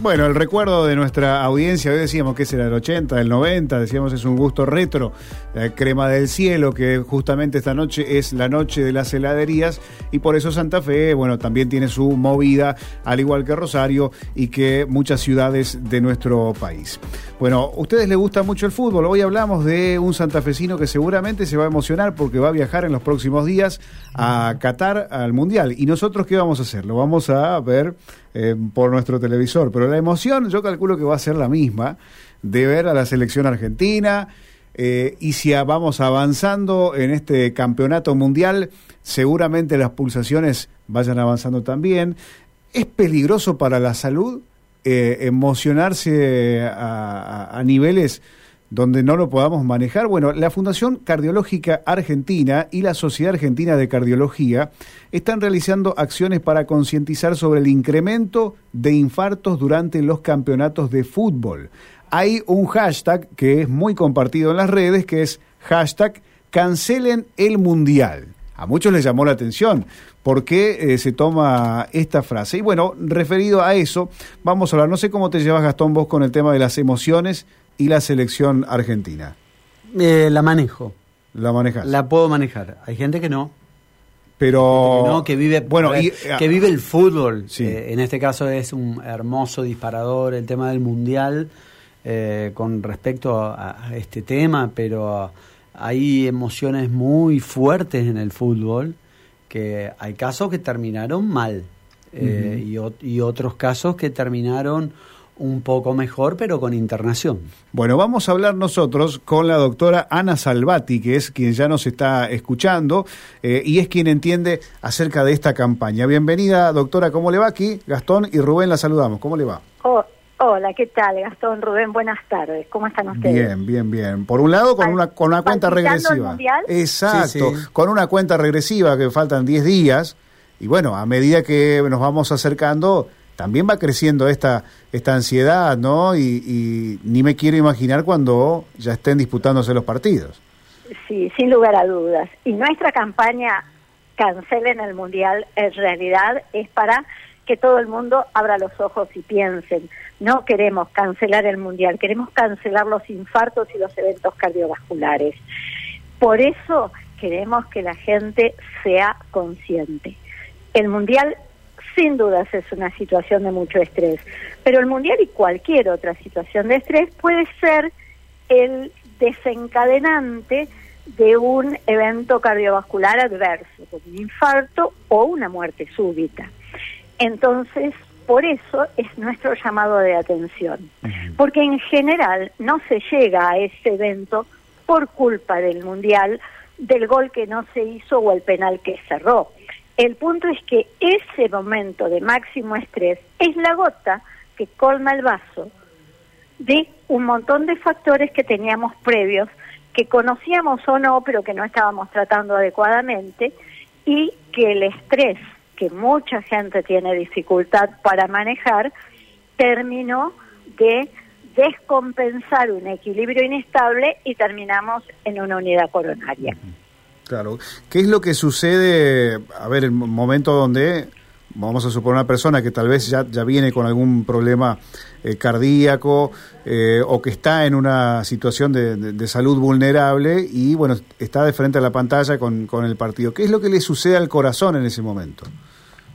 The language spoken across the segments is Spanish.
Bueno, el recuerdo de nuestra audiencia, hoy decíamos que era el 80, el 90, decíamos es un gusto retro, la crema del cielo, que justamente esta noche es la noche de las heladerías y por eso Santa Fe, bueno, también tiene su movida, al igual que Rosario y que muchas ciudades de nuestro país. Bueno, a ustedes les gusta mucho el fútbol, hoy hablamos de un santafesino que seguramente se va a emocionar porque va a viajar en los próximos días a Qatar al Mundial. ¿Y nosotros qué vamos a hacer? Lo vamos a ver eh, por nuestro televisor, pero la emoción yo calculo que va a ser la misma de ver a la selección argentina. Eh, y si vamos avanzando en este campeonato mundial, seguramente las pulsaciones vayan avanzando también. ¿Es peligroso para la salud eh, emocionarse a, a niveles donde no lo podamos manejar. Bueno, la Fundación Cardiológica Argentina y la Sociedad Argentina de Cardiología están realizando acciones para concientizar sobre el incremento de infartos durante los campeonatos de fútbol. Hay un hashtag que es muy compartido en las redes, que es hashtag cancelen el mundial. A muchos les llamó la atención por qué eh, se toma esta frase. Y bueno, referido a eso, vamos a hablar. No sé cómo te llevas, Gastón, vos con el tema de las emociones y la selección argentina? Eh, la manejo. ¿La manejas? La puedo manejar. Hay gente que no. Pero que, no, que vive bueno que vive el fútbol eh, en este caso es un hermoso disparador el tema del mundial eh, con respecto a, este tema pero hay emociones muy fuertes en el fútbol que hay casos que terminaron mal y, y otros casos que terminaron un poco mejor, pero con internación. Bueno, vamos a hablar nosotros con la doctora Ana Salvati, que es quien ya nos está escuchando eh, y es quien entiende acerca de esta campaña. Bienvenida, doctora, ¿cómo le va aquí? Gastón y Rubén la saludamos. ¿Cómo le va? Oh, hola, ¿qué tal, Gastón, Rubén? Buenas tardes. ¿Cómo están ustedes? Bien, bien, bien. Por un lado, con una, con una cuenta regresiva. Exacto, con una cuenta regresiva que faltan 10 días. Y bueno, a medida que nos vamos acercando, también va creciendo esta, esta ansiedad, ¿no? Y, ni me quiero imaginar cuando ya estén disputándose los partidos. Sí, sin lugar a dudas. Y nuestra campaña Cancelen el Mundial en realidad es para que todo el mundo abra los ojos y piensen. No queremos cancelar el Mundial, queremos cancelar los infartos y los eventos cardiovasculares. Por eso queremos que la gente sea consciente. El Mundial sin dudas es una situación de mucho estrés, pero el mundial y cualquier otra situación de estrés puede ser el desencadenante de un evento cardiovascular adverso, como un infarto o una muerte súbita. Entonces, por eso es nuestro llamado de atención, porque en general no se llega a ese evento por culpa del mundial, del gol que no se hizo o el penal que cerró el punto es que ese momento de máximo estrés es la gota que colma el vaso de un montón de factores que teníamos previos, que conocíamos o no, pero que no estábamos tratando adecuadamente, y que el estrés, que mucha gente tiene dificultad para manejar, terminó de descompensar un equilibrio inestable y terminamos en una unidad coronaria. Claro. ¿Qué es lo que sucede, a ver, el momento donde, vamos a suponer una persona que tal vez ya, ya viene con algún problema eh, cardíaco eh, o que está en una situación de, salud vulnerable y, bueno, está de frente a la pantalla con, con el partido? ¿Qué es lo que le sucede al corazón en ese momento?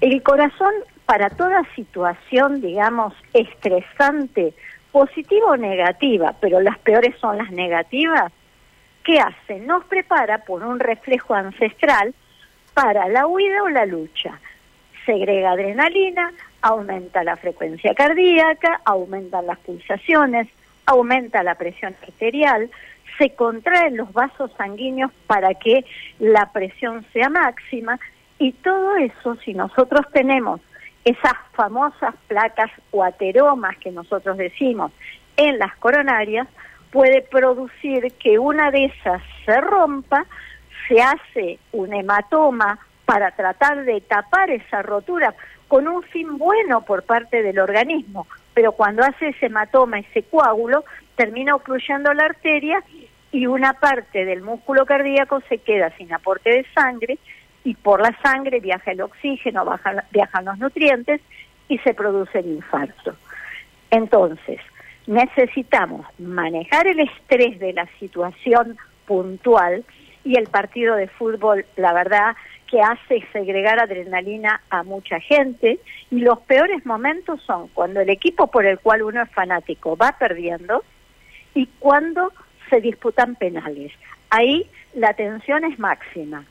El corazón, para toda situación, digamos, estresante, positiva o negativa, pero las peores son las negativas, ¿qué hace? Nos prepara por un reflejo ancestral para la huida o la lucha. Segrega adrenalina, aumenta la frecuencia cardíaca, aumentan las pulsaciones, aumenta la presión arterial, se contraen los vasos sanguíneos para que la presión sea máxima y todo eso, si nosotros tenemos esas famosas placas o ateromas que nosotros decimos en las coronarias, puede producir que una de esas se rompa, se hace un hematoma para tratar de tapar esa rotura con un fin bueno por parte del organismo, pero cuando hace ese hematoma, ese coágulo, termina ocluyendo la arteria y una parte del músculo cardíaco se queda sin aporte de sangre y por la sangre viaja el oxígeno, viajan los nutrientes y se produce el infarto. Entonces, necesitamos manejar el estrés de la situación puntual y el partido de fútbol, la verdad, que hace segregar adrenalina a mucha gente y los peores momentos son cuando el equipo por el cual uno es fanático va perdiendo y cuando se disputan penales. Ahí la tensión es máxima.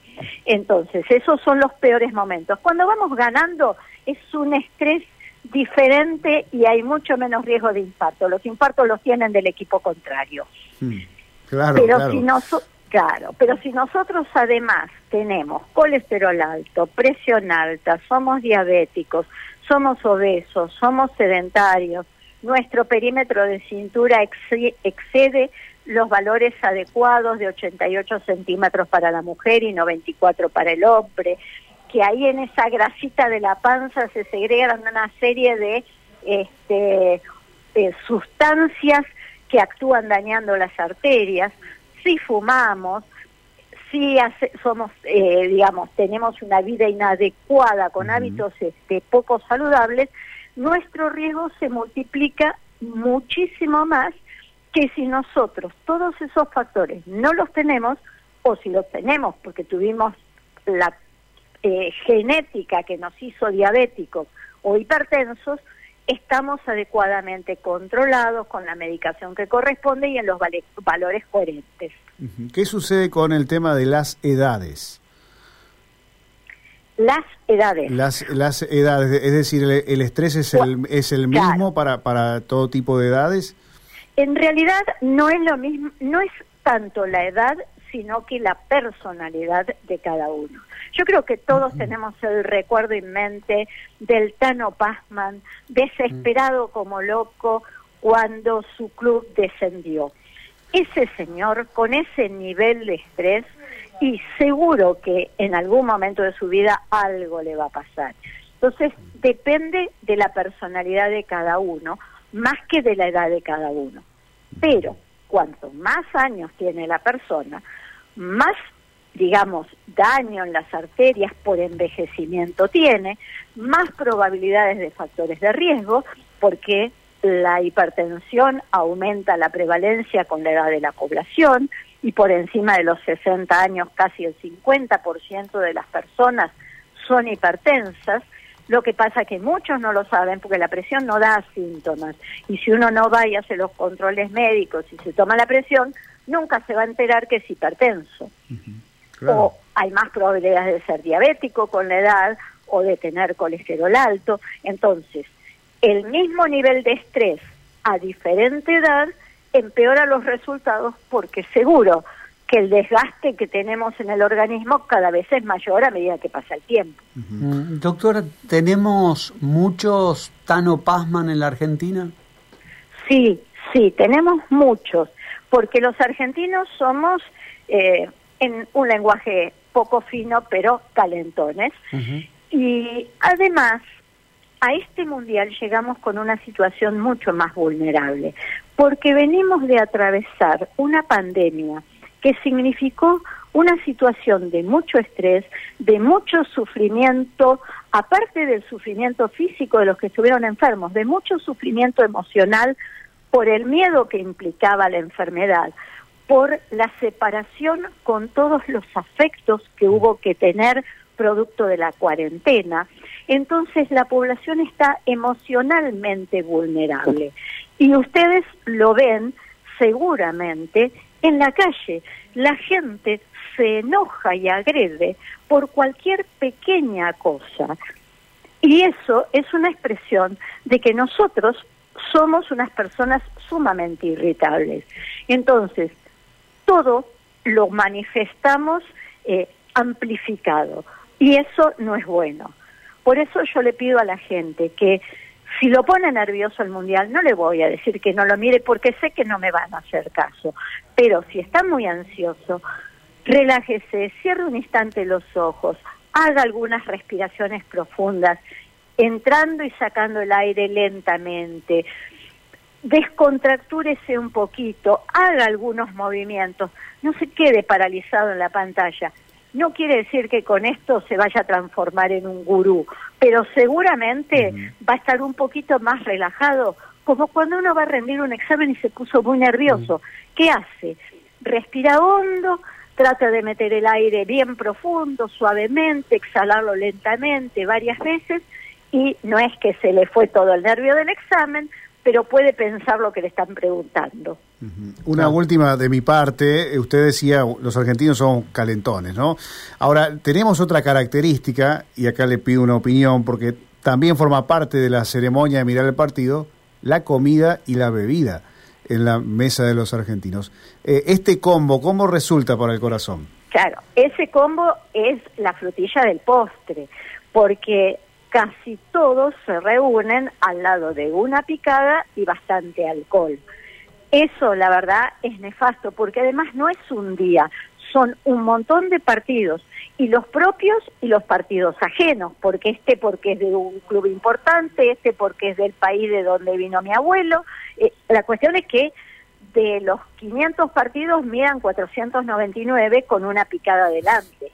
Entonces, esos son los peores momentos. Cuando vamos ganando es un estrés diferente y hay mucho menos riesgo de infarto. Los infartos los tienen del equipo contrario. Hmm. Claro, pero claro. si claro, pero si nosotros además tenemos colesterol alto, presión alta, somos diabéticos, somos obesos, somos sedentarios, nuestro perímetro de cintura excede los valores adecuados de 88 centímetros para la mujer y 94 para el hombre, que ahí en esa grasita de la panza se segregan una serie de este, eh, sustancias que actúan dañando las arterias. Si fumamos, si somos, eh, digamos, tenemos una vida inadecuada con hábitos este, poco saludables, nuestro riesgo se multiplica muchísimo más que si nosotros todos esos factores no los tenemos, o si los tenemos porque tuvimos la eh, genética que nos hizo diabéticos o hipertensos, estamos adecuadamente controlados con la medicación que corresponde y en los valores coherentes. ¿Qué sucede con el tema de las edades? Las edades. Las, las edades, es decir, el, estrés es el, es el mismo para, para todo tipo de edades. En realidad no es lo mismo, no es tanto la edad, sino que la personalidad de cada uno. Yo creo que todos tenemos el recuerdo en mente del Tano Pazman, desesperado como loco cuando su club descendió. Ese señor, con ese nivel de estrés, y seguro que en algún momento de su vida algo le va a pasar. Entonces, depende de la personalidad de cada uno, más que de la edad de cada uno. Pero cuanto más años tiene la persona, más, digamos, daño en las arterias por envejecimiento tiene, más probabilidades de factores de riesgo, porque la hipertensión aumenta la prevalencia con la edad de la población y por encima de los 60 años casi el 50% de las personas son hipertensas. Lo que pasa que muchos no lo saben porque la presión no da síntomas y si uno no va y hace los controles médicos y se toma la presión, nunca se va a enterar que es hipertenso. O hay más probabilidades de ser diabético con la edad o de tener colesterol alto. Entonces, el mismo nivel de estrés a diferente edad empeora los resultados porque seguro que el desgaste que tenemos en el organismo cada vez es mayor a medida que pasa el tiempo. Mm, doctora, ¿tenemos muchos Tano Pazman en la Argentina? Sí, sí, tenemos muchos, porque los argentinos somos, eh, en un lenguaje poco fino, pero talentones. Y además a este mundial llegamos con una situación mucho más vulnerable, porque venimos de atravesar una pandemia que significó una situación de mucho estrés, de mucho sufrimiento, aparte del sufrimiento físico de los que estuvieron enfermos, de mucho sufrimiento emocional por el miedo que implicaba la enfermedad, por la separación con todos los afectos que hubo que tener producto de la cuarentena, entonces la población está emocionalmente vulnerable. Y ustedes lo ven seguramente en la calle. La gente se enoja y agrede por cualquier pequeña cosa. Y eso es una expresión de que nosotros somos unas personas sumamente irritables. Entonces, todo lo manifestamos eh, amplificado y eso no es bueno. Por eso yo le pido a la gente que si lo pone nervioso el mundial, no le voy a decir que no lo mire porque sé que no me van a hacer caso. Pero si está muy ansioso, relájese, cierre un instante los ojos, haga algunas respiraciones profundas, entrando y sacando el aire lentamente. Descontractúrese un poquito, haga algunos movimientos, no se quede paralizado en la pantalla, No quiere decir que con esto se vaya a transformar en un gurú, pero seguramente va a estar un poquito más relajado, como cuando uno va a rendir un examen y se puso muy nervioso. ¿Qué hace? Respira hondo, trata de meter el aire bien profundo, suavemente, exhalarlo lentamente varias veces y no es que se le fue todo el nervio del examen, pero puede pensar lo que le están preguntando. Una última de mi parte, usted decía, los argentinos son calentones, ¿no? Ahora, tenemos otra característica, y acá le pido una opinión, porque también forma parte de la ceremonia de mirar el partido, la comida y la bebida en la mesa de los argentinos. Eh, este combo, ¿cómo resulta para el corazón? Claro, ese combo es la frutilla del postre, porque casi todos se reúnen al lado de una picada y bastante alcohol. Eso, la verdad, es nefasto, porque además no es un día, son un montón de partidos, y los propios y los partidos ajenos, porque este porque es de un club importante, este porque es del país de donde vino mi abuelo. Eh, la cuestión es que de los 500 partidos miran 499 con una picada adelante.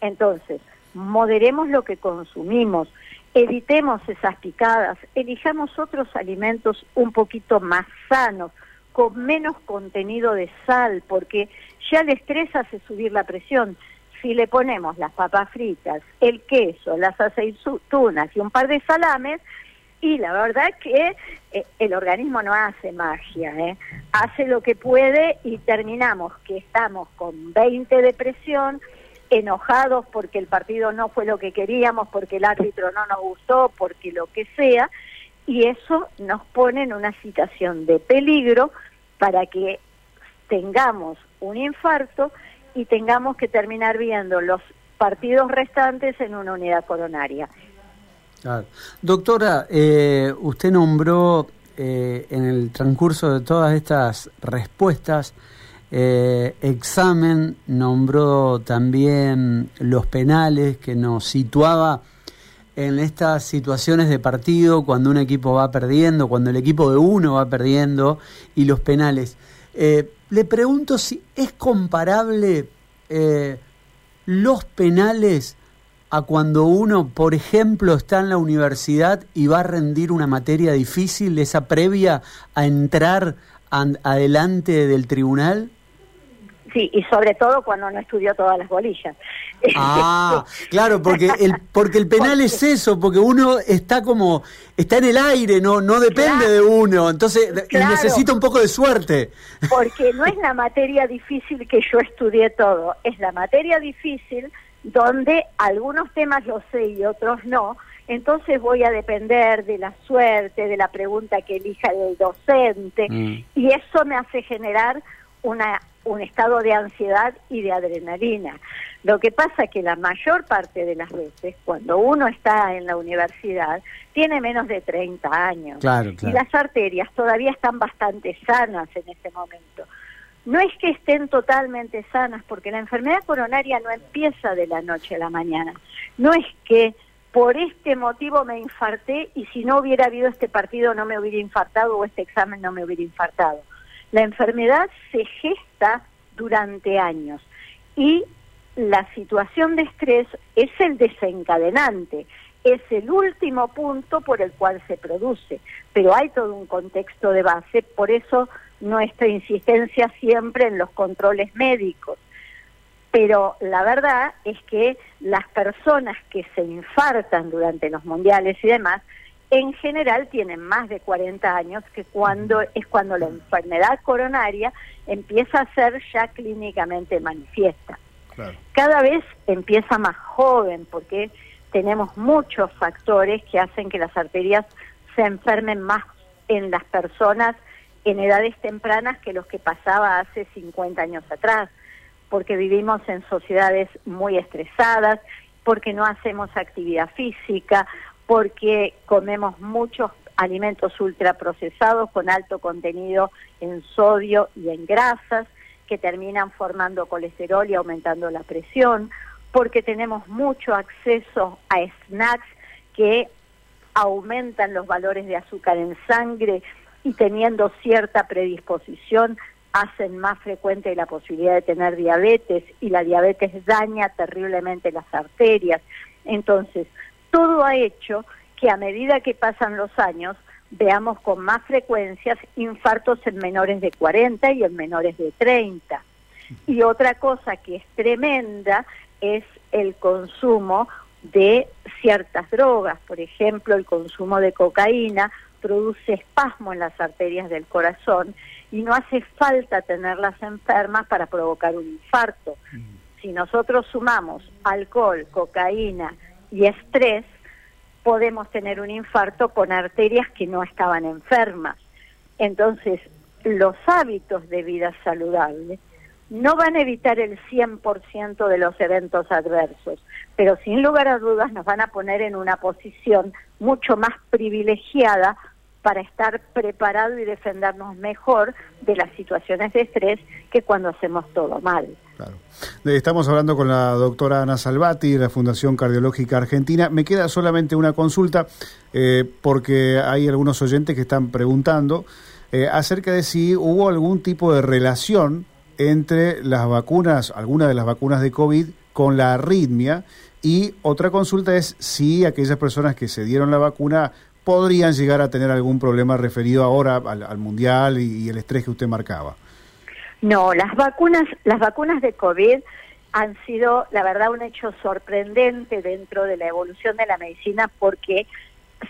Entonces, moderemos lo que consumimos, evitemos esas picadas, elijamos otros alimentos un poquito más sanos, con menos contenido de sal, porque ya el estrés hace subir la presión. Si le ponemos las papas fritas, el queso, las aceitunas y un par de salames, y la verdad que eh, el organismo no hace magia, ¿eh? hace lo que puede y terminamos que estamos con 20 de presión, enojados porque el partido no fue lo que queríamos, porque el árbitro no nos gustó, porque lo que sea, y eso nos pone en una situación de peligro para que tengamos un infarto y tengamos que terminar viendo los partidos restantes en una unidad coronaria. Doctora, eh, usted nombró eh, en el transcurso de todas estas respuestas eh, examen, nombró también los penales que nos situaba en estas situaciones de partido cuando un equipo va perdiendo, cuando el equipo de uno va perdiendo y los penales. Eh, le pregunto si es comparable eh, los penales a cuando uno, por ejemplo, está en la universidad y va a rendir una materia difícil, esa previa a entrar adelante del tribunal. Sí, y sobre todo cuando no estudió todas las bolillas. Ah, claro, porque el porque el penal es eso, porque uno está como está en el aire, no no depende de uno, entonces necesita un poco de suerte. Porque no es la materia difícil que yo estudié todo, es la materia difícil donde algunos temas los sé y otros no, entonces voy a depender de la suerte, de la pregunta que elija el docente, mm. y eso me hace generar una un estado de ansiedad y de adrenalina. Lo que pasa es que la mayor parte de las veces, cuando uno está en la universidad, tiene menos de 30 años. Y las arterias todavía están bastante sanas en este momento. No es que estén totalmente sanas, porque la enfermedad coronaria no empieza de la noche a la mañana. No es que por este motivo me infarté y si no hubiera habido este partido no me hubiera infartado o este examen no me hubiera infartado la enfermedad se gesta durante años y la situación de estrés es el desencadenante, es el último punto por el cual se produce, pero hay todo un contexto de base, por eso nuestra insistencia siempre en los controles médicos. Pero la verdad es que las personas que se infartan durante los mundiales y demás en general tienen más de 40 años, que cuando es cuando la enfermedad coronaria empieza a ser ya clínicamente manifiesta. Cada vez empieza más joven porque tenemos muchos factores que hacen que las arterias se enfermen más en las personas en edades tempranas que los que pasaba hace 50 años atrás, porque vivimos en sociedades muy estresadas, porque no hacemos actividad física porque comemos muchos alimentos ultraprocesados con alto contenido en sodio y en grasas que terminan formando colesterol y aumentando la presión, porque tenemos mucho acceso a snacks que aumentan los valores de azúcar en sangre y teniendo cierta predisposición hacen más frecuente la posibilidad de tener diabetes y la diabetes daña terriblemente las arterias. Entonces, todo ha hecho que a medida que pasan los años veamos con más frecuencias infartos en menores de 40 y en menores de 30. Y otra cosa que es tremenda es el consumo de ciertas drogas, por ejemplo, el consumo de cocaína produce espasmo en las arterias del corazón y no hace falta tenerlas enfermas para provocar un infarto. Si nosotros sumamos alcohol, cocaína y estrés, podemos tener un infarto con arterias que no estaban enfermas. Entonces, los hábitos de vida saludable no van a evitar el 100% de los eventos adversos, pero sin lugar a dudas nos van a poner en una posición mucho más privilegiada para estar preparado y defendernos mejor de las situaciones de estrés que cuando hacemos todo mal. Estamos hablando con la doctora Ana Salvati de la Fundación Cardiológica Argentina. Me queda solamente una consulta eh, porque hay algunos oyentes que están preguntando eh, acerca de si hubo algún tipo de relación entre las vacunas, algunas de las vacunas de COVID con la arritmia y otra consulta es si aquellas personas que se dieron la vacuna podrían llegar a tener algún problema referido ahora al, mundial y, el estrés que usted marcaba. No, las vacunas, las vacunas de COVID han sido, la verdad, un hecho sorprendente dentro de la evolución de la medicina porque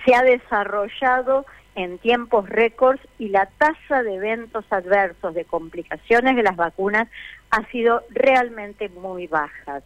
se ha desarrollado en tiempos récords y la tasa de eventos adversos, de complicaciones de las vacunas, ha sido realmente muy baja.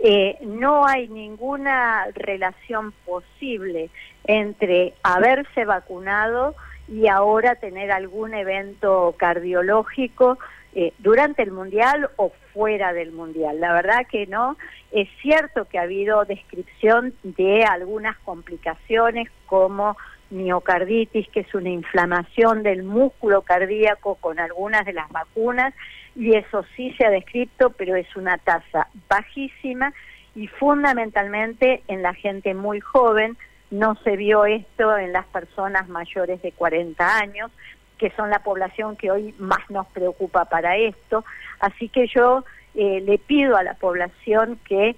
Eh, no hay ninguna relación posible entre haberse vacunado y ahora tener algún evento cardiológico eh, durante el mundial o fuera del mundial. La verdad que no. Es cierto que ha habido descripción de algunas complicaciones como miocarditis, que es una inflamación del músculo cardíaco con algunas de las vacunas, y eso sí se ha descrito, pero es una tasa bajísima y fundamentalmente en la gente muy joven, no se vio esto en las personas mayores de 40 años, que son la población que hoy más nos preocupa para esto. Así que yo eh, le pido a la población que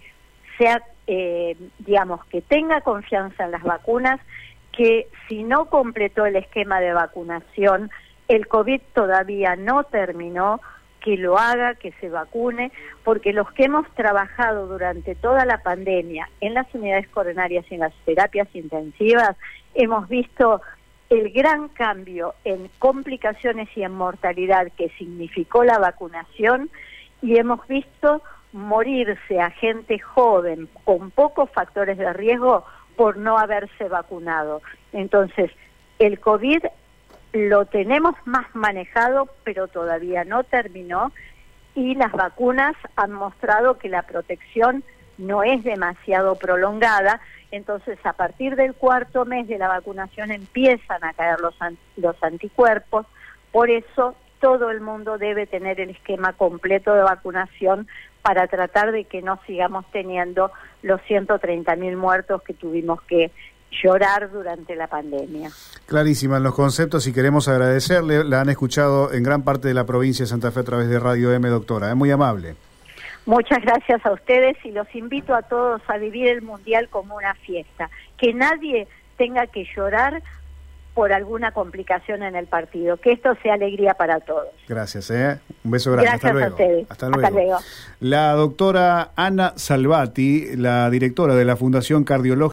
sea, eh, digamos, que tenga confianza en las vacunas, que si no completó el esquema de vacunación, el COVID todavía no terminó, que lo haga, que se vacune, porque los que hemos trabajado durante toda la pandemia en las unidades coronarias y en las terapias intensivas, hemos visto el gran cambio en complicaciones y en mortalidad que significó la vacunación y hemos visto morirse a gente joven con pocos factores de riesgo por no haberse vacunado. Entonces, el COVID lo tenemos más manejado, pero todavía no terminó y las vacunas han mostrado que la protección no es demasiado prolongada, entonces a partir del cuarto mes de la vacunación empiezan a caer los, los anticuerpos, por eso todo el mundo debe tener el esquema completo de vacunación para tratar de que no sigamos teniendo los 130 mil muertos que tuvimos que llorar durante la pandemia. Clarísima en los conceptos y queremos agradecerle. La han escuchado en gran parte de la provincia de Santa Fe a través de Radio M, doctora. Es muy amable. Muchas gracias a ustedes y los invito a todos a vivir el Mundial como una fiesta. Que nadie tenga que llorar por alguna complicación en el partido. Que esto sea alegría para todos. Gracias, ¿eh? Un beso grande. Gracias Hasta a ustedes. Hasta luego. La doctora Ana Salvati, la directora de la Fundación Cardiológica.